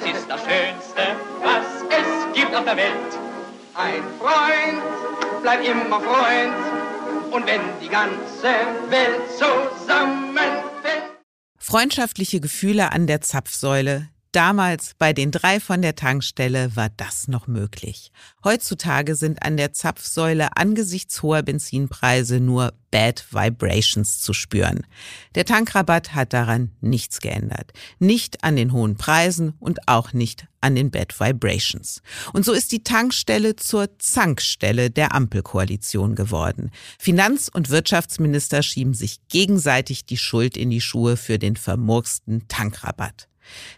das ist das Schönste, was es gibt auf der Welt. Ein Freund, bleib immer Freund, und wenn die ganze Welt zusammenfällt. Freundschaftliche Gefühle an der Zapfsäule, Damals bei den drei von der Tankstelle war das noch möglich. Heutzutage sind an der Zapfsäule angesichts hoher Benzinpreise nur Bad Vibrations zu spüren. Der Tankrabatt hat daran nichts geändert. Nicht an den hohen Preisen und auch nicht an den Bad Vibrations. Und so ist die Tankstelle zur Zankstelle der Ampelkoalition geworden. Finanz- und Wirtschaftsminister schieben sich gegenseitig die Schuld in die Schuhe für den vermurksten Tankrabatt.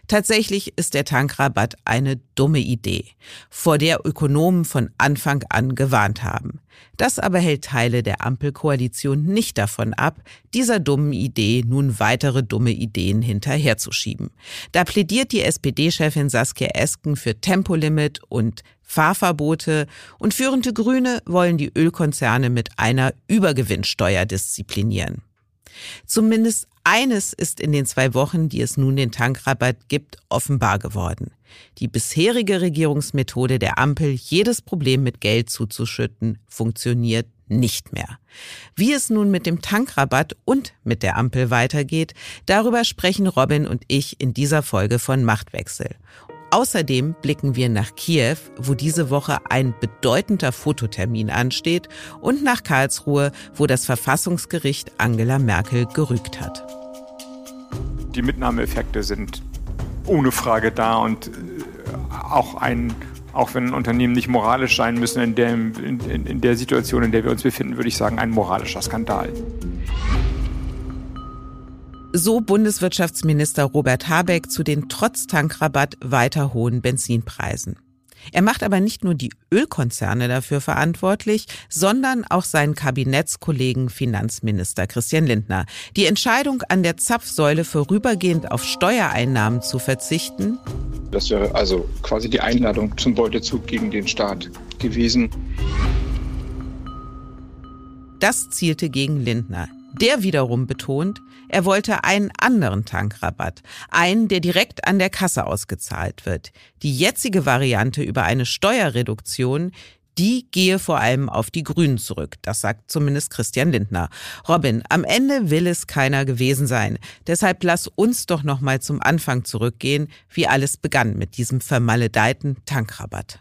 Tatsächlich ist der Tankrabatt eine dumme Idee, vor der Ökonomen von Anfang an gewarnt haben. Das aber hält Teile der Ampelkoalition nicht davon ab, dieser dummen Idee nun weitere dumme Ideen hinterherzuschieben. Da plädiert die SPD-Chefin Saskia Esken für Tempolimit und Fahrverbote und führende Grüne wollen die Ölkonzerne mit einer Übergewinnsteuer disziplinieren. Zumindest eines ist in den zwei Wochen, die es nun den Tankrabatt gibt, offenbar geworden. Die bisherige Regierungsmethode der Ampel, jedes Problem mit Geld zuzuschütten, funktioniert nicht mehr. Wie es nun mit dem Tankrabatt und mit der Ampel weitergeht, darüber sprechen Robin und ich in dieser Folge von Machtwechsel. Außerdem blicken wir nach Kiew, wo diese Woche ein bedeutender Fototermin ansteht, und nach Karlsruhe, wo das Verfassungsgericht Angela Merkel gerügt hat. Die Mitnahmeeffekte sind ohne Frage da und äh, auch ein auch wenn Unternehmen nicht moralisch sein müssen, in der, in, in der Situation, in der wir uns befinden, würde ich sagen, ein moralischer Skandal. So Bundeswirtschaftsminister Robert Habeck zu den trotz Tankrabatt weiter hohen Benzinpreisen. Er macht aber nicht nur die Ölkonzerne dafür verantwortlich, sondern auch seinen Kabinettskollegen Finanzminister Christian Lindner. Die Entscheidung, an der Zapfsäule vorübergehend auf Steuereinnahmen zu verzichten. Das wäre also quasi die Einladung zum Beutezug gegen den Staat gewesen. Das zielte gegen Lindner. Der wiederum betont, er wollte einen anderen Tankrabatt, einen, der direkt an der Kasse ausgezahlt wird. Die jetzige Variante über eine Steuerreduktion, die gehe vor allem auf die Grünen zurück. Das sagt zumindest Christian Lindner. Robin, am Ende will es keiner gewesen sein. Deshalb lass uns doch noch mal zum Anfang zurückgehen, wie alles begann mit diesem vermaledeiten Tankrabatt.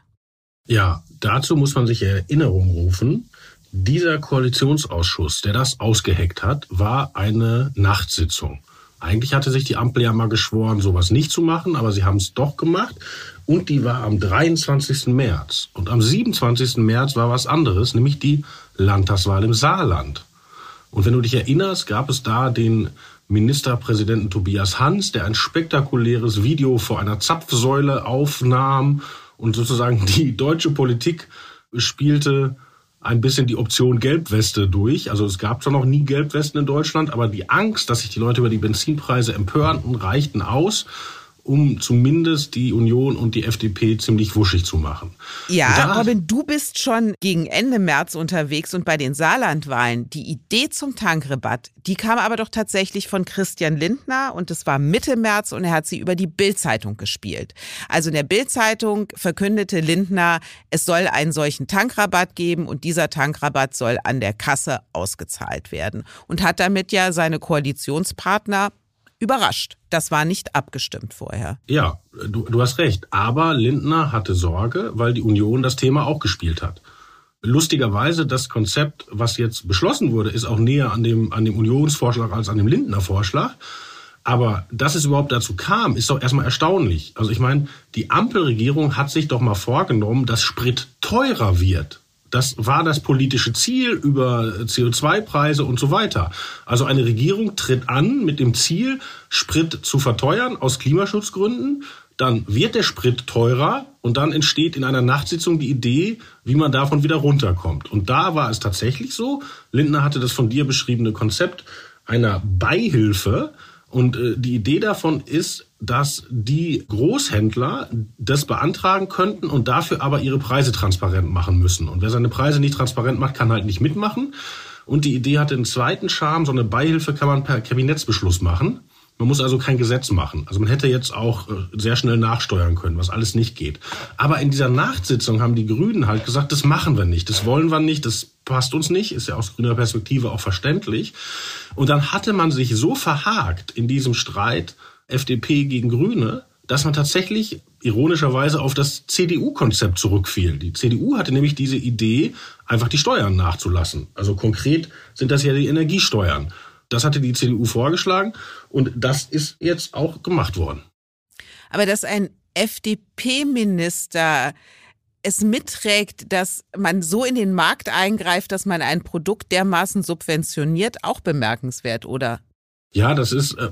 Ja, dazu muss man sich Erinnerung rufen. Dieser Koalitionsausschuss, der das ausgeheckt hat, war eine Nachtsitzung. Eigentlich hatte sich die Ampel ja mal geschworen, sowas nicht zu machen, aber sie haben es doch gemacht. Und die war am 23. März. Und am 27. März war was anderes, nämlich die Landtagswahl im Saarland. Und wenn du dich erinnerst, gab es da den Ministerpräsidenten Tobias Hans, der ein spektakuläres Video vor einer Zapfsäule aufnahm und sozusagen die deutsche Politik spielte ein bisschen die Option Gelbweste durch. Also es gab zwar noch nie Gelbwesten in Deutschland, aber die Angst, dass sich die Leute über die Benzinpreise empörten, reichten aus um zumindest die Union und die FDP ziemlich wuschig zu machen. Ja, Robin, du bist schon gegen Ende März unterwegs und bei den Saarlandwahlen. Die Idee zum Tankrabatt, die kam aber doch tatsächlich von Christian Lindner und es war Mitte März und er hat sie über die Bildzeitung gespielt. Also in der Bildzeitung verkündete Lindner, es soll einen solchen Tankrabatt geben und dieser Tankrabatt soll an der Kasse ausgezahlt werden und hat damit ja seine Koalitionspartner überrascht. Das war nicht abgestimmt vorher. Ja, du, du hast recht. Aber Lindner hatte Sorge, weil die Union das Thema auch gespielt hat. Lustigerweise, das Konzept, was jetzt beschlossen wurde, ist auch näher an dem, an dem Unionsvorschlag als an dem Lindner Vorschlag. Aber dass es überhaupt dazu kam, ist doch erstmal erstaunlich. Also ich meine, die Ampelregierung hat sich doch mal vorgenommen, dass Sprit teurer wird. Das war das politische Ziel über CO2-Preise und so weiter. Also eine Regierung tritt an mit dem Ziel, Sprit zu verteuern aus Klimaschutzgründen. Dann wird der Sprit teurer und dann entsteht in einer Nachtsitzung die Idee, wie man davon wieder runterkommt. Und da war es tatsächlich so. Lindner hatte das von dir beschriebene Konzept einer Beihilfe. Und äh, die Idee davon ist, dass die Großhändler das beantragen könnten und dafür aber ihre Preise transparent machen müssen. Und wer seine Preise nicht transparent macht, kann halt nicht mitmachen. Und die Idee hat den zweiten Charme, so eine Beihilfe kann man per Kabinettsbeschluss machen. Man muss also kein Gesetz machen. Also man hätte jetzt auch äh, sehr schnell nachsteuern können, was alles nicht geht. Aber in dieser Nachtsitzung haben die Grünen halt gesagt, das machen wir nicht, das wollen wir nicht, das passt uns nicht, ist ja aus grüner Perspektive auch verständlich. Und dann hatte man sich so verhakt in diesem Streit, FDP gegen Grüne, dass man tatsächlich ironischerweise auf das CDU-Konzept zurückfiel. Die CDU hatte nämlich diese Idee, einfach die Steuern nachzulassen. Also konkret sind das ja die Energiesteuern. Das hatte die CDU vorgeschlagen und das ist jetzt auch gemacht worden. Aber dass ein FDP-Minister es mitträgt, dass man so in den Markt eingreift, dass man ein Produkt dermaßen subventioniert, auch bemerkenswert, oder? Ja, das ist, äh,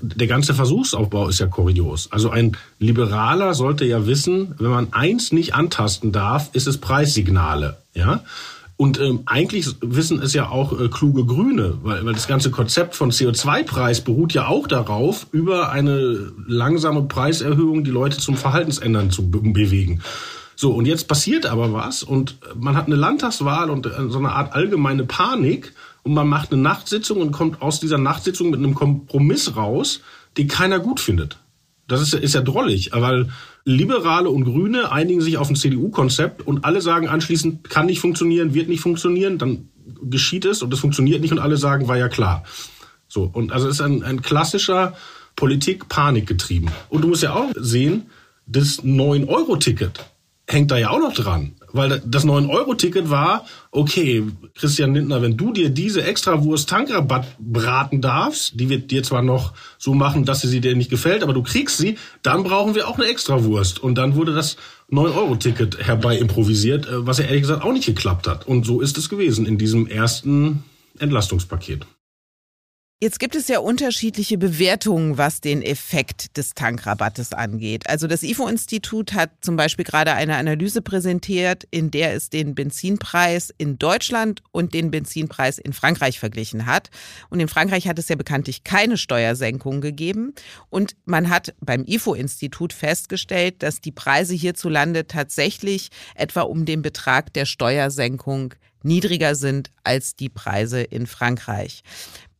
der ganze Versuchsaufbau ist ja kurios. Also ein Liberaler sollte ja wissen, wenn man eins nicht antasten darf, ist es Preissignale, ja. Und ähm, eigentlich wissen es ja auch äh, kluge Grüne, weil, weil das ganze Konzept von CO2-Preis beruht ja auch darauf, über eine langsame Preiserhöhung die Leute zum Verhaltensändern zu be bewegen. So, und jetzt passiert aber was und man hat eine Landtagswahl und äh, so eine Art allgemeine Panik und man macht eine Nachtsitzung und kommt aus dieser Nachtsitzung mit einem Kompromiss raus, den keiner gut findet. Das ist, ist ja drollig, weil Liberale und Grüne einigen sich auf ein CDU-Konzept und alle sagen anschließend, kann nicht funktionieren, wird nicht funktionieren, dann geschieht es und es funktioniert nicht und alle sagen, war ja klar. So, und also es ist ein, ein klassischer Politik-Panik getrieben. Und du musst ja auch sehen, das 9-Euro-Ticket hängt da ja auch noch dran weil das 9-Euro-Ticket war, okay, Christian Lindner, wenn du dir diese Extrawurst Tankrabatt braten darfst, die wird dir zwar noch so machen, dass sie dir nicht gefällt, aber du kriegst sie, dann brauchen wir auch eine Extrawurst. Und dann wurde das 9-Euro-Ticket herbei improvisiert, äh, was ja ehrlich gesagt auch nicht geklappt hat. Und so ist es gewesen in diesem ersten Entlastungspaket. Jetzt gibt es ja unterschiedliche Bewertungen, was den Effekt des Tankrabattes angeht. Also das IFO-Institut hat zum Beispiel gerade eine Analyse präsentiert, in der es den Benzinpreis in Deutschland und den Benzinpreis in Frankreich verglichen hat. Und in Frankreich hat es ja bekanntlich keine Steuersenkung gegeben. Und man hat beim IFO-Institut festgestellt, dass die Preise hierzulande tatsächlich etwa um den Betrag der Steuersenkung niedriger sind als die Preise in Frankreich.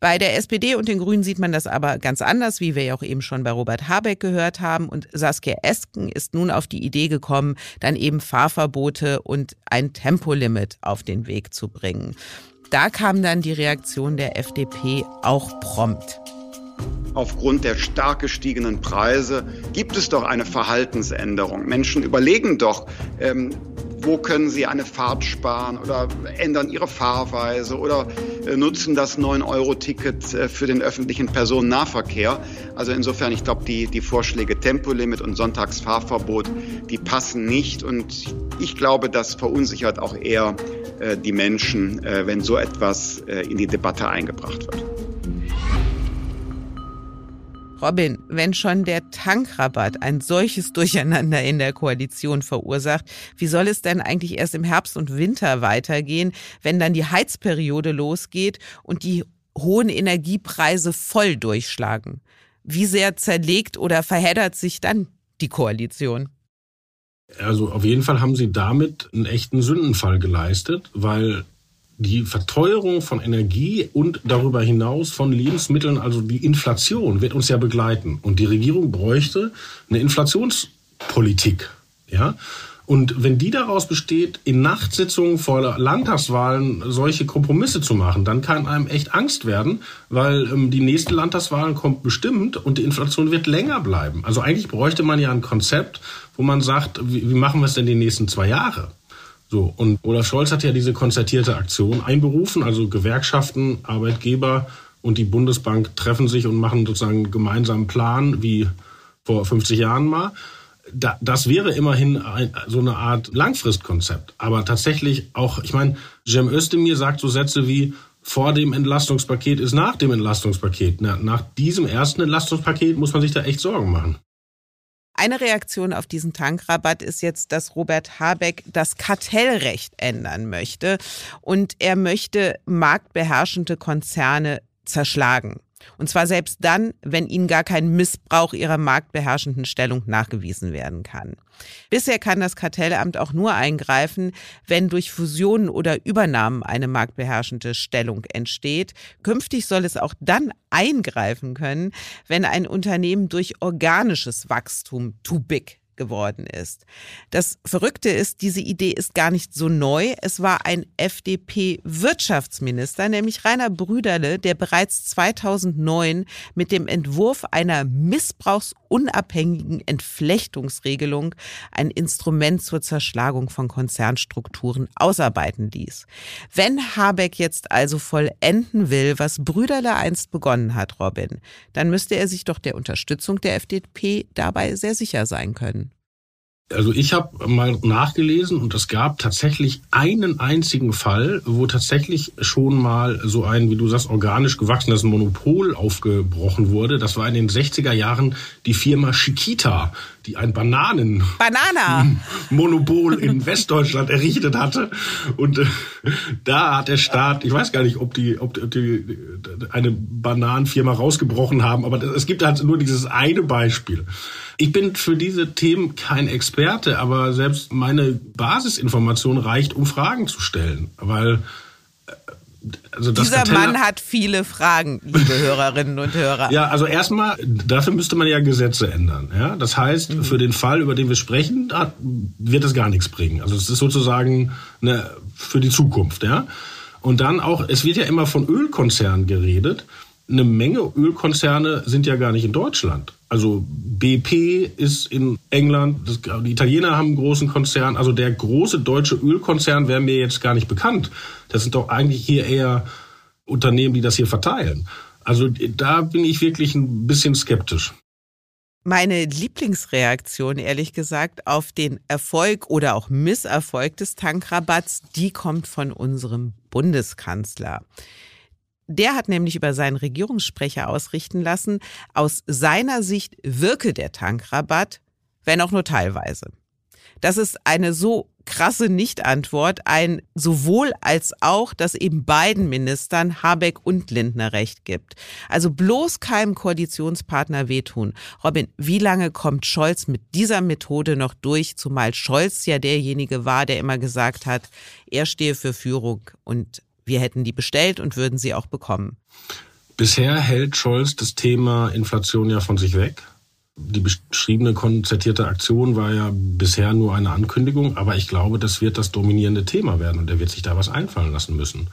Bei der SPD und den Grünen sieht man das aber ganz anders, wie wir ja auch eben schon bei Robert Habeck gehört haben. Und Saskia Esken ist nun auf die Idee gekommen, dann eben Fahrverbote und ein Tempolimit auf den Weg zu bringen. Da kam dann die Reaktion der FDP auch prompt. Aufgrund der stark gestiegenen Preise gibt es doch eine Verhaltensänderung. Menschen überlegen doch, ähm, wo können sie eine Fahrt sparen oder ändern ihre Fahrweise oder äh, nutzen das 9-Euro-Ticket äh, für den öffentlichen Personennahverkehr. Also insofern, ich glaube, die, die Vorschläge Tempolimit und Sonntagsfahrverbot, die passen nicht. Und ich glaube, das verunsichert auch eher äh, die Menschen, äh, wenn so etwas äh, in die Debatte eingebracht wird. Robin, wenn schon der Tankrabatt ein solches Durcheinander in der Koalition verursacht, wie soll es denn eigentlich erst im Herbst und Winter weitergehen, wenn dann die Heizperiode losgeht und die hohen Energiepreise voll durchschlagen? Wie sehr zerlegt oder verheddert sich dann die Koalition? Also auf jeden Fall haben sie damit einen echten Sündenfall geleistet, weil die Verteuerung von Energie und darüber hinaus von Lebensmitteln, also die Inflation, wird uns ja begleiten. Und die Regierung bräuchte eine Inflationspolitik. Ja? Und wenn die daraus besteht, in Nachtsitzungen vor Landtagswahlen solche Kompromisse zu machen, dann kann einem echt Angst werden, weil ähm, die nächsten Landtagswahlen kommt bestimmt und die Inflation wird länger bleiben. Also eigentlich bräuchte man ja ein Konzept, wo man sagt, wie, wie machen wir es denn die nächsten zwei Jahre? So, und Olaf Scholz hat ja diese konzertierte Aktion einberufen, also Gewerkschaften, Arbeitgeber und die Bundesbank treffen sich und machen sozusagen einen gemeinsamen Plan, wie vor 50 Jahren mal. da, das wäre immerhin so eine Art Langfristkonzept. Aber tatsächlich auch, ich meine, Cem Özdemir sagt so Sätze wie, vor dem Entlastungspaket ist nach dem Entlastungspaket. Na, nach diesem ersten Entlastungspaket muss man sich da echt Sorgen machen. Eine Reaktion auf diesen Tankrabatt ist jetzt, dass Robert Habeck das Kartellrecht ändern möchte und er möchte marktbeherrschende Konzerne zerschlagen. Und zwar selbst dann, wenn ihnen gar kein Missbrauch ihrer marktbeherrschenden Stellung nachgewiesen werden kann. Bisher kann das Kartellamt auch nur eingreifen, wenn durch Fusionen oder Übernahmen eine marktbeherrschende Stellung entsteht. Künftig soll es auch dann eingreifen können, wenn ein Unternehmen durch organisches Wachstum too big geworden ist. Das Verrückte ist, diese Idee ist gar nicht so neu. Es war ein FDP-Wirtschaftsminister, nämlich Rainer Brüderle, der bereits 2009 mit dem Entwurf einer missbrauchsunabhängigen Entflechtungsregelung ein Instrument zur Zerschlagung von Konzernstrukturen ausarbeiten ließ. Wenn Habeck jetzt also vollenden will, was Brüderle einst begonnen hat, Robin, dann müsste er sich doch der Unterstützung der FDP dabei sehr sicher sein können. Also ich habe mal nachgelesen und es gab tatsächlich einen einzigen Fall, wo tatsächlich schon mal so ein, wie du sagst, organisch gewachsenes Monopol aufgebrochen wurde. Das war in den 60er Jahren die Firma Chiquita, die ein Bananen Banana Monopol in Westdeutschland errichtet hatte und äh, da hat der Staat, ich weiß gar nicht, ob die ob die eine Bananenfirma rausgebrochen haben, aber es gibt halt nur dieses eine Beispiel. Ich bin für diese Themen kein Experte, aber selbst meine Basisinformation reicht, um Fragen zu stellen, weil äh, also Dieser Kartell Mann hat viele Fragen, liebe Hörerinnen und Hörer. Ja, also erstmal, dafür müsste man ja Gesetze ändern. Ja, das heißt, mhm. für den Fall, über den wir sprechen, wird es gar nichts bringen. Also es ist sozusagen eine, für die Zukunft. Ja, und dann auch, es wird ja immer von Ölkonzernen geredet eine Menge Ölkonzerne sind ja gar nicht in Deutschland. Also BP ist in England, das, die Italiener haben einen großen Konzern. Also der große deutsche Ölkonzern wäre mir jetzt gar nicht bekannt. Das sind doch eigentlich hier eher Unternehmen, die das hier verteilen. Also da bin ich wirklich ein bisschen skeptisch. Meine Lieblingsreaktion, ehrlich gesagt, auf den Erfolg oder auch Misserfolg des Tankrabatts, die kommt von unserem Bundeskanzler. Der hat nämlich über seinen Regierungssprecher ausrichten lassen, aus seiner Sicht wirke der Tankrabatt, wenn auch nur teilweise. Das ist eine so krasse Nichtantwort, ein sowohl als auch, dass eben beiden Ministern Habeck und Lindner recht gibt. Also bloß keinem Koalitionspartner wehtun. Robin, wie lange kommt Scholz mit dieser Methode noch durch, zumal Scholz ja derjenige war, der immer gesagt hat, er stehe für Führung und wir hätten die bestellt und würden sie auch bekommen. Bisher hält Scholz das Thema Inflation ja von sich weg. Die beschriebene konzertierte Aktion war ja bisher nur eine Ankündigung, aber ich glaube, das wird das dominierende Thema werden und er wird sich da was einfallen lassen müssen.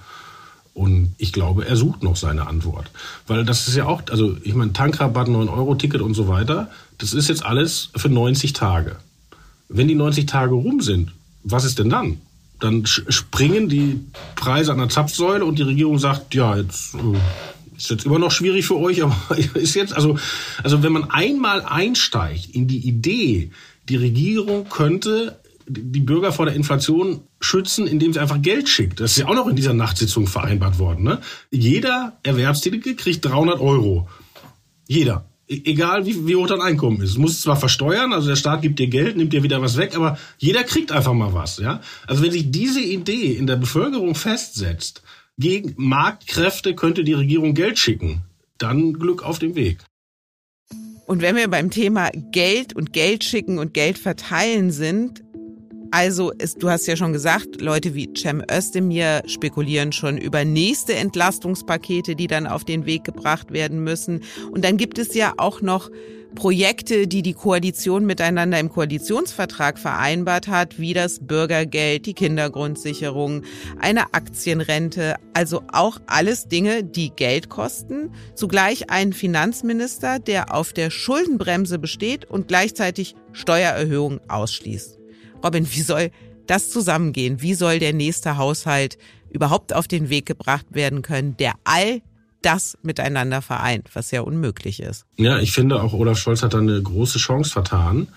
Und ich glaube, er sucht noch seine Antwort. Weil das ist ja auch, also ich meine, Tankrabatt, 9-Euro-Ticket und so weiter, das ist jetzt alles für 90 Tage. Wenn die 90 Tage rum sind, was ist denn dann? Dann springen die Preise an der Zapfsäule und die Regierung sagt, ja, jetzt äh, ist jetzt immer noch schwierig für euch, aber ist jetzt, also, also wenn man einmal einsteigt in die Idee, die Regierung könnte die Bürger vor der Inflation schützen, indem sie einfach Geld schickt. Das ist ja auch noch in dieser Nachtsitzung vereinbart worden. Ne? Jeder Erwerbstätige kriegt 300 Euro. Jeder. E-, egal wie, wie hoch dein Einkommen ist. Du musst zwar versteuern, also der Staat gibt dir Geld, nimmt dir wieder was weg, aber jeder kriegt einfach mal was, ja. Also wenn sich diese Idee in der Bevölkerung festsetzt, gegen Marktkräfte könnte die Regierung Geld schicken, dann Glück auf dem Weg. Und wenn wir beim Thema Geld und Geld schicken und Geld verteilen sind, also, ist, du hast ja schon gesagt, Leute wie Cem Özdemir spekulieren schon über nächste Entlastungspakete, die dann auf den Weg gebracht werden müssen. Und dann gibt es ja auch noch Projekte, die die Koalition miteinander im Koalitionsvertrag vereinbart hat, wie das Bürgergeld, die Kindergrundsicherung, eine Aktienrente, also auch alles Dinge, die Geld kosten. Zugleich ein Finanzminister, der auf der Schuldenbremse besteht und gleichzeitig Steuererhöhungen ausschließt. Robin, wie soll das zusammengehen? Wie soll der nächste Haushalt überhaupt auf den Weg gebracht werden können, der all das miteinander vereint, was ja unmöglich ist? Ja, ich finde auch Olaf Scholz hat da eine große Chance vertan,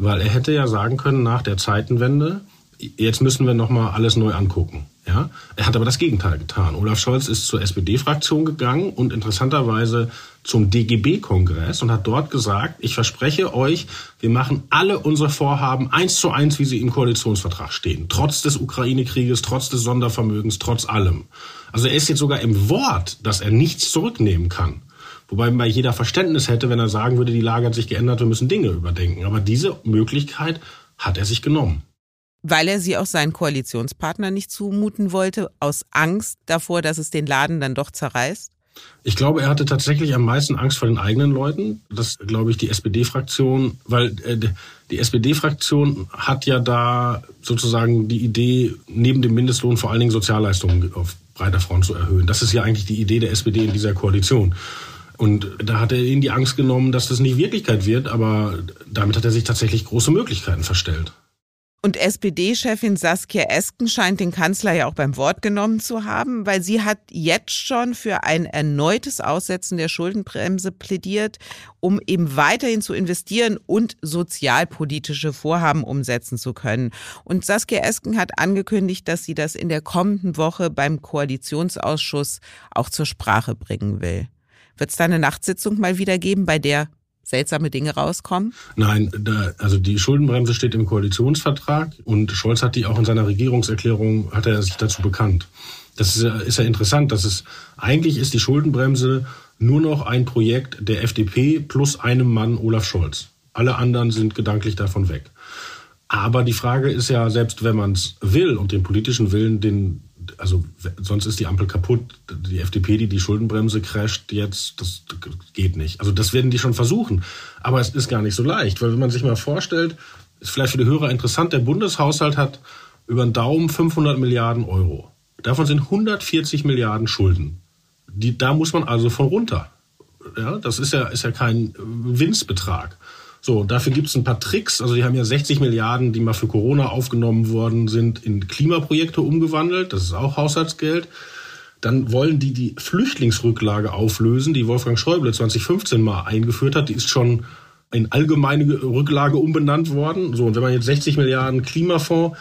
Weil er hätte ja sagen können nach der Zeitenwende, jetzt müssen wir nochmal alles neu angucken. Ja? Er hat aber das Gegenteil getan. Olaf Scholz ist zur SPD-Fraktion gegangen und interessanterweise zum DGB-Kongress und hat dort gesagt, ich verspreche euch, wir machen alle unsere Vorhaben eins zu eins, wie sie im Koalitionsvertrag stehen. Trotz des Ukraine-Krieges, trotz des Sondervermögens, trotz allem. Also er ist jetzt sogar im Wort, dass er nichts zurücknehmen kann. Wobei man jeder Verständnis hätte, wenn er sagen würde, die Lage hat sich geändert, wir müssen Dinge überdenken. Aber diese Möglichkeit hat er sich genommen. Weil er sie auch seinen Koalitionspartner nicht zumuten wollte, aus Angst davor, dass es den Laden dann doch zerreißt? Ich glaube, er hatte tatsächlich am meisten Angst vor den eigenen Leuten. Das glaube ich die SPD-Fraktion, weil äh, die SPD-Fraktion hat ja da sozusagen die Idee, neben dem Mindestlohn vor allen Dingen Sozialleistungen auf breiter Front zu erhöhen. Das ist ja eigentlich die Idee der SPD in dieser Koalition. Und da hat er ihnen die Angst genommen, dass das nicht Wirklichkeit wird, aber damit hat er sich tatsächlich große Möglichkeiten verstellt. Und SPD-Chefin Saskia Esken scheint den Kanzler ja auch beim Wort genommen zu haben, weil sie hat jetzt schon für ein erneutes Aussetzen der Schuldenbremse plädiert, um eben weiterhin zu investieren und sozialpolitische Vorhaben umsetzen zu können. Und Saskia Esken hat angekündigt, dass sie das in der kommenden Woche beim Koalitionsausschuss auch zur Sprache bringen will. Wird es da eine Nachtsitzung mal wieder geben, bei der seltsame Dinge rauskommen? Nein, da, also die Schuldenbremse steht im Koalitionsvertrag und Scholz hat die auch in seiner Regierungserklärung, hat er sich dazu bekannt. Das ist, ist ja interessant, dass es eigentlich ist die Schuldenbremse nur noch ein Projekt der FDP plus einem Mann Olaf Scholz. Alle anderen sind gedanklich davon weg. Aber die Frage ist ja, selbst wenn man es will und den politischen Willen, den also sonst ist die Ampel kaputt. Die FDP, die die Schuldenbremse crasht jetzt, das geht nicht. Also das werden die schon versuchen. Aber es ist gar nicht so leicht, weil wenn man sich mal vorstellt, ist vielleicht für die Hörer interessant, der Bundeshaushalt hat über den Daumen 500 Milliarden Euro. Davon sind 140 Milliarden Schulden. Die, da muss man also von runter. Ja, das ist ja, ist ja kein Winstbetrag. So, dafür gibt es ein paar Tricks. Also die haben ja 60 Milliarden, die mal für Corona aufgenommen worden sind, in Klimaprojekte umgewandelt. Das ist auch Haushaltsgeld. Dann wollen die die Flüchtlingsrücklage auflösen, die Wolfgang Schäuble 2015 mal eingeführt hat. Die ist schon in allgemeine Rücklage umbenannt worden. So, und wenn man jetzt 60 Milliarden Klimafonds,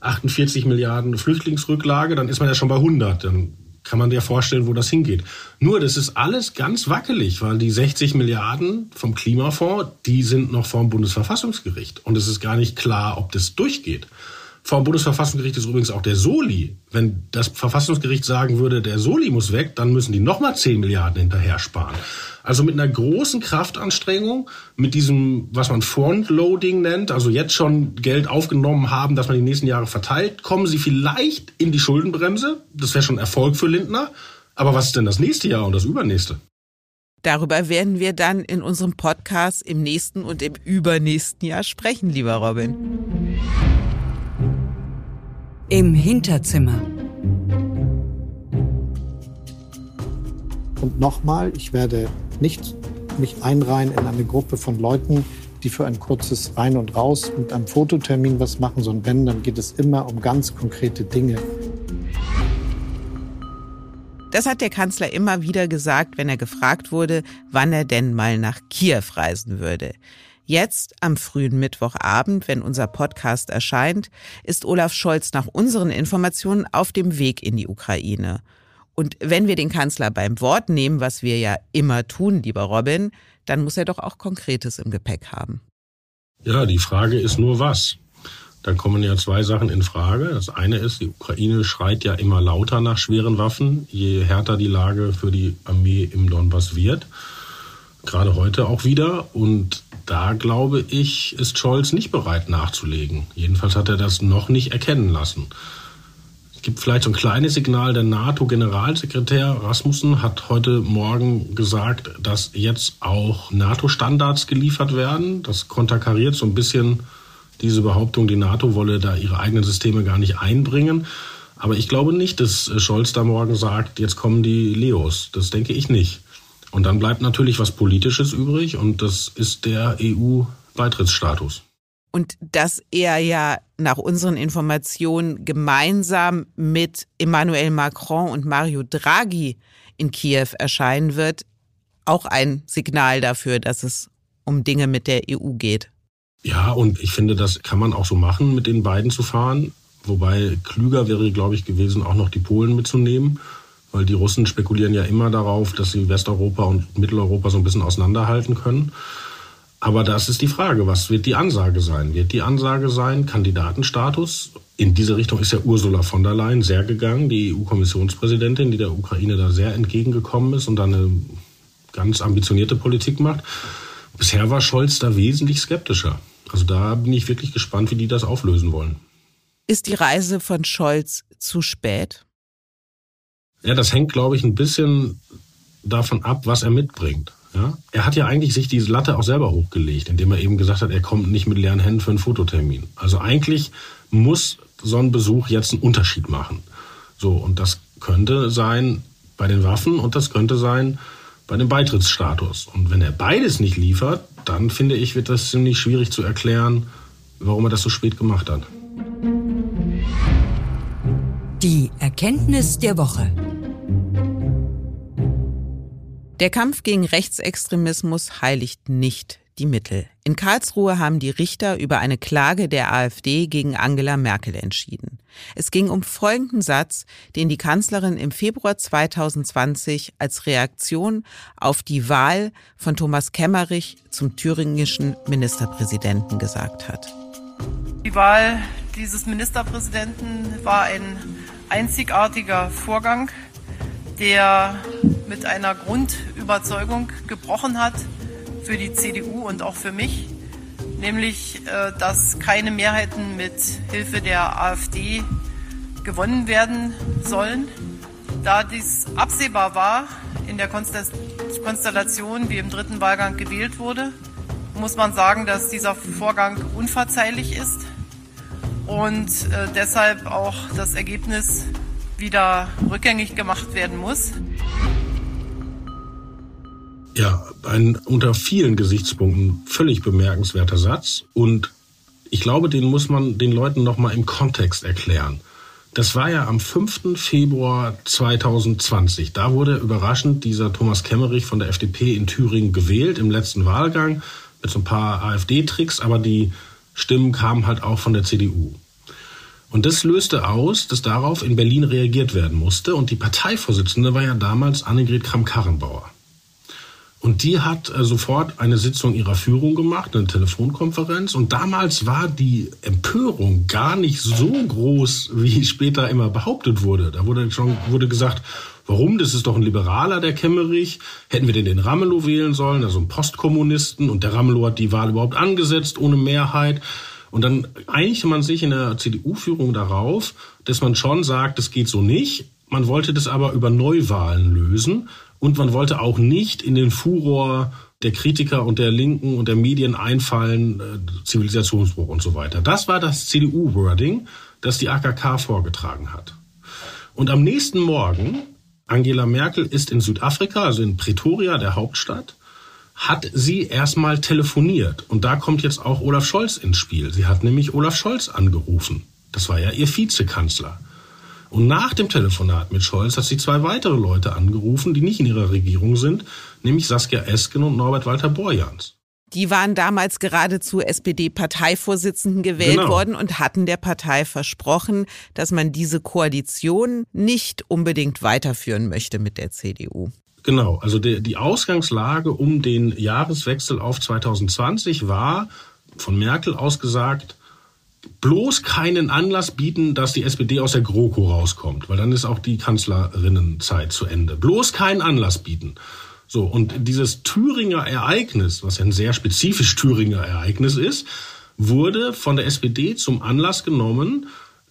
48 Milliarden Flüchtlingsrücklage, dann ist man ja schon bei 100. Dann kann man dir vorstellen, wo das hingeht. Nur, das ist alles ganz wackelig, weil die 60 Milliarden vom Klimafonds, die sind noch vor dem Bundesverfassungsgericht. Und es ist gar nicht klar, ob das durchgeht. Vor dem Bundesverfassungsgericht ist übrigens auch der Soli. Wenn das Verfassungsgericht sagen würde, der Soli muss weg, dann müssen die nochmal 10 Milliarden hinterher sparen. Also mit einer großen Kraftanstrengung, mit diesem, was man Frontloading nennt, also jetzt schon Geld aufgenommen haben, dass man die nächsten Jahre verteilt, kommen sie vielleicht in die Schuldenbremse. Das wäre schon Erfolg für Lindner. Aber was ist denn das nächste Jahr und das übernächste? Darüber werden wir dann in unserem Podcast im nächsten und im übernächsten Jahr sprechen, lieber Robin. Im Hinterzimmer. Und nochmal, ich werde nicht mich einreihen in eine Gruppe von Leuten, die für ein kurzes Rein und Raus mit einem Fototermin was machen, sondern wenn, dann geht es immer um ganz konkrete Dinge. Das hat der Kanzler immer wieder gesagt, wenn er gefragt wurde, wann er denn mal nach Kiew reisen würde. Jetzt, am frühen Mittwochabend, wenn unser Podcast erscheint, ist Olaf Scholz nach unseren Informationen auf dem Weg in die Ukraine. Und wenn wir den Kanzler beim Wort nehmen, was wir ja immer tun, lieber Robin, dann muss er doch auch Konkretes im Gepäck haben. Ja, die Frage ist nur was. Da kommen ja zwei Sachen in Frage. Das eine ist, die Ukraine schreit ja immer lauter nach schweren Waffen, je härter die Lage für die Armee im Donbass wird. Gerade heute auch wieder. Und da glaube ich, ist Scholz nicht bereit nachzulegen. Jedenfalls hat er das noch nicht erkennen lassen. Es gibt vielleicht so ein kleines Signal. Der NATO-Generalsekretär Rasmussen hat heute Morgen gesagt, dass jetzt auch NATO-Standards geliefert werden. Das konterkariert so ein bisschen diese Behauptung, die NATO wolle da ihre eigenen Systeme gar nicht einbringen. Aber ich glaube nicht, dass Scholz da morgen sagt, jetzt kommen die Leos. Das denke ich nicht. Und dann bleibt natürlich was Politisches übrig und das ist der EU-Beitrittsstatus und dass er ja nach unseren Informationen gemeinsam mit Emmanuel Macron und Mario Draghi in Kiew erscheinen wird, auch ein Signal dafür, dass es um Dinge mit der EU geht. Ja, und ich finde, das kann man auch so machen, mit den beiden zu fahren. Wobei klüger wäre, glaube ich, gewesen, auch noch die Polen mitzunehmen. Weil die Russen spekulieren ja immer darauf, dass sie Westeuropa und Mitteleuropa so ein bisschen auseinanderhalten können. Aber das ist die Frage, was wird die Ansage sein? Wird die Ansage sein, Kandidatenstatus? In diese Richtung ist ja Ursula von der Leyen sehr gegangen, die EU-Kommissionspräsidentin, die der Ukraine da sehr entgegengekommen ist und dann eine ganz ambitionierte Politik macht. Bisher war Scholz da wesentlich skeptischer. Also da bin ich wirklich gespannt, wie die das auflösen wollen. Ist die Reise von Scholz zu spät? Ja, das hängt, glaube ich, ein bisschen davon ab, was er mitbringt. Ja? Er hat ja eigentlich sich diese Latte auch selber hochgelegt, indem er eben gesagt hat, er kommt nicht mit leeren Händen für einen Fototermin. Also eigentlich muss so ein Besuch jetzt einen Unterschied machen. So, und das könnte sein bei den Waffen und das könnte sein bei dem Beitrittsstatus. Und wenn er beides nicht liefert, dann finde ich, wird das ziemlich schwierig zu erklären, warum er das so spät gemacht hat. Die Erkenntnis der Woche. Der Kampf gegen Rechtsextremismus heiligt nicht die Mittel. In Karlsruhe haben die Richter über eine Klage der AfD gegen Angela Merkel entschieden. Es ging um folgenden Satz, den die Kanzlerin im Februar 2020 als Reaktion auf die Wahl von Thomas Kemmerich zum thüringischen Ministerpräsidenten gesagt hat. Die Wahl dieses Ministerpräsidenten war ein einzigartiger Vorgang, der mit einer Grundüberzeugung gebrochen hat für die CDU und auch für mich, nämlich äh, dass keine Mehrheiten mit Hilfe der AfD gewonnen werden sollen. Da dies absehbar war in der Konstellation, wie im dritten Wahlgang gewählt wurde, muss man sagen, dass dieser Vorgang unverzeihlich ist und äh, deshalb auch das Ergebnis wieder rückgängig gemacht werden muss. Ja, ein unter vielen Gesichtspunkten völlig bemerkenswerter Satz und ich glaube, den muss man den Leuten noch mal im Kontext erklären. Das war ja am 5. Februar 2020. Da wurde überraschend dieser Thomas Kemmerich von der FDP in Thüringen gewählt im letzten Wahlgang mit so ein paar AfD-Tricks, aber die Stimmen kamen halt auch von der CDU. Und das löste aus, dass darauf in Berlin reagiert werden musste. Und die Parteivorsitzende war ja damals Annegret Kramp-Karrenbauer. Und die hat äh, sofort eine Sitzung ihrer Führung gemacht, eine Telefonkonferenz. Und damals war die Empörung gar nicht so groß, wie später immer behauptet wurde. Da wurde schon wurde gesagt, warum? Das ist doch ein Liberaler, der Kemmerich. Hätten wir denn den Ramelow wählen sollen, also einen Postkommunisten? Und der Ramelow hat die Wahl überhaupt angesetzt, ohne Mehrheit. Und dann einigte man sich in der CDU-Führung darauf, dass man schon sagt, das geht so nicht. Man wollte das aber über Neuwahlen lösen und man wollte auch nicht in den Furor der Kritiker und der Linken und der Medien einfallen, äh, Zivilisationsbruch und so weiter. Das war das CDU-Wording, das die AKK vorgetragen hat. Und am nächsten Morgen, Angela Merkel ist in Südafrika, also in Pretoria, der Hauptstadt, hat sie erstmal telefoniert. Und da kommt jetzt auch Olaf Scholz ins Spiel. Sie hat nämlich Olaf Scholz angerufen. Das war ja ihr Vizekanzler. Und nach dem Telefonat mit Scholz hat sie zwei weitere Leute angerufen, die nicht in ihrer Regierung sind, nämlich Saskia Esken und Norbert Walter Borjans. Die waren damals gerade zu SPD-Parteivorsitzenden gewählt genau. worden und hatten der Partei versprochen, dass man diese Koalition nicht unbedingt weiterführen möchte mit der CDU. Genau, also die, die Ausgangslage um den Jahreswechsel auf 2020 war von Merkel ausgesagt, bloß keinen Anlass bieten, dass die SPD aus der GroKo rauskommt, weil dann ist auch die Kanzlerinnenzeit zu Ende. Bloß keinen Anlass bieten. So, und dieses Thüringer Ereignis, was ja ein sehr spezifisch Thüringer Ereignis ist, wurde von der SPD zum Anlass genommen,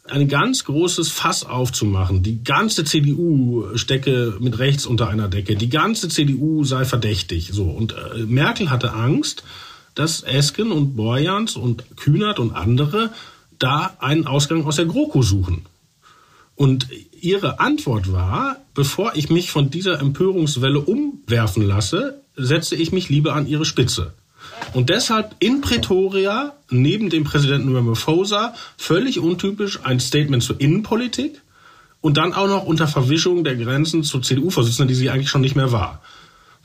ein ganz großes Fass aufzumachen. Die ganze CDU stecke mit rechts unter einer Decke. Die ganze CDU sei verdächtig. So. Und äh, Merkel hatte Angst, dass Esken und Borjans und Kühnert und andere da einen Ausgang aus der GroKo suchen. Und ihre Antwort war, bevor ich mich von dieser Empörungswelle umwerfen lasse, setze ich mich lieber an ihre Spitze. Und deshalb in Pretoria neben dem Präsidenten Ramaphosa völlig untypisch ein Statement zur Innenpolitik und dann auch noch unter Verwischung der Grenzen zur CDU-Vorsitzenden, die sie eigentlich schon nicht mehr war.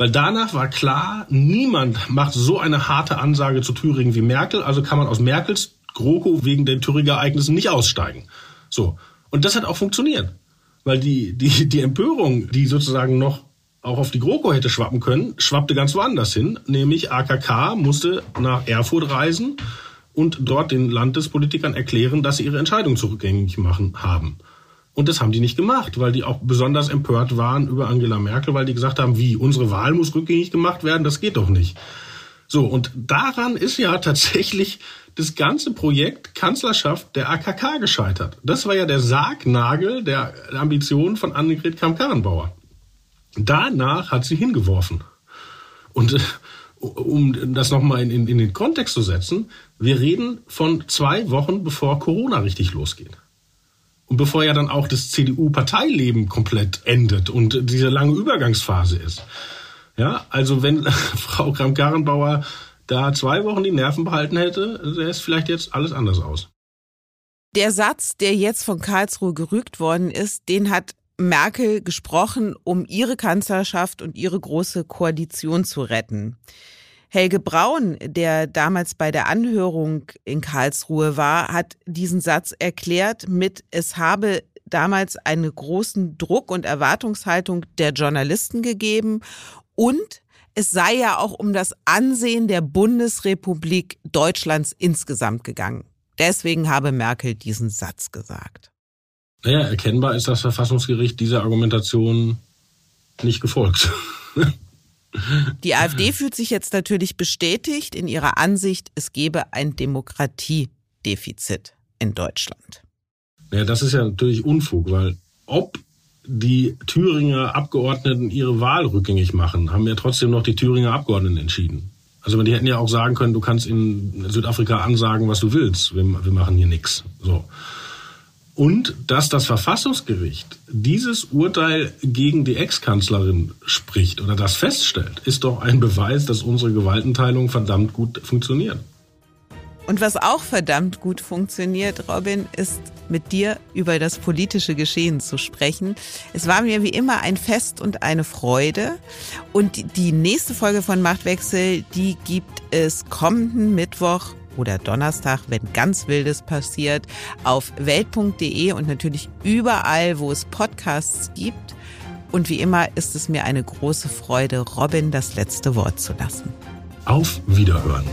Weil danach war klar, niemand macht so eine harte Ansage zu Thüringen wie Merkel, also kann man aus Merkels GroKo wegen den Thüringer Ereignissen nicht aussteigen. So. Und das hat auch funktioniert. Weil die, die, die Empörung, die sozusagen noch auch auf die GroKo hätte schwappen können, schwappte ganz woanders hin. Nämlich AKK musste nach Erfurt reisen und dort den Landespolitikern erklären, dass sie ihre Entscheidung zurückgängig machen haben. Und das haben die nicht gemacht, weil die auch besonders empört waren über Angela Merkel, weil die gesagt haben, wie, unsere Wahl muss rückgängig gemacht werden, das geht doch nicht. So, und daran ist ja tatsächlich das ganze Projekt Kanzlerschaft der AKK gescheitert. Das war ja der Sargnagel der Ambitionen von Annegret Kramp-Karrenbauer. Danach hat sie hingeworfen. Und äh, um das nochmal in, in, in den Kontext zu setzen, wir reden von zwei Wochen, bevor Corona richtig losgeht. Und bevor ja dann auch das CDU-Parteileben komplett endet und diese lange Übergangsphase ist. Ja, also wenn Frau Kramp-Karrenbauer da zwei Wochen die Nerven behalten hätte, sähe es vielleicht jetzt alles anders aus. Der Satz, der jetzt von Karlsruhe gerügt worden ist, den hat Merkel gesprochen, um ihre Kanzlerschaft und ihre große Koalition zu retten. Helge Braun, der damals bei der Anhörung in Karlsruhe war, hat diesen Satz erklärt mit, es habe damals einen großen Druck und Erwartungshaltung der Journalisten gegeben und es sei ja auch um das Ansehen der Bundesrepublik Deutschlands insgesamt gegangen. Deswegen habe Merkel diesen Satz gesagt. Naja, erkennbar ist das Verfassungsgericht dieser Argumentation nicht gefolgt. Die AfD fühlt sich jetzt natürlich bestätigt in ihrer Ansicht, es gebe ein Demokratiedefizit in Deutschland. Ja, das ist ja natürlich Unfug, weil ob die Thüringer Abgeordneten ihre Wahl rückgängig machen, haben ja trotzdem noch die Thüringer Abgeordneten entschieden. Also die hätten ja auch sagen können, du kannst in Südafrika ansagen, was du willst. Wir, wir machen hier nichts. So. Und dass das Verfassungsgericht dieses Urteil gegen die Ex-Kanzlerin spricht oder das feststellt, ist doch ein Beweis, dass unsere Gewaltenteilung verdammt gut funktioniert. Und was auch verdammt gut funktioniert, Robin, ist mit dir über das politische Geschehen zu sprechen. Es war mir wie immer ein Fest und eine Freude. Und die nächste Folge von Machtwechsel, die gibt es kommenden Mittwoch oder Donnerstag, wenn ganz Wildes passiert, auf welt.de und natürlich überall, wo es Podcasts gibt. Und wie immer ist es mir eine große Freude, Robin das letzte Wort zu lassen. Auf Wiederhören.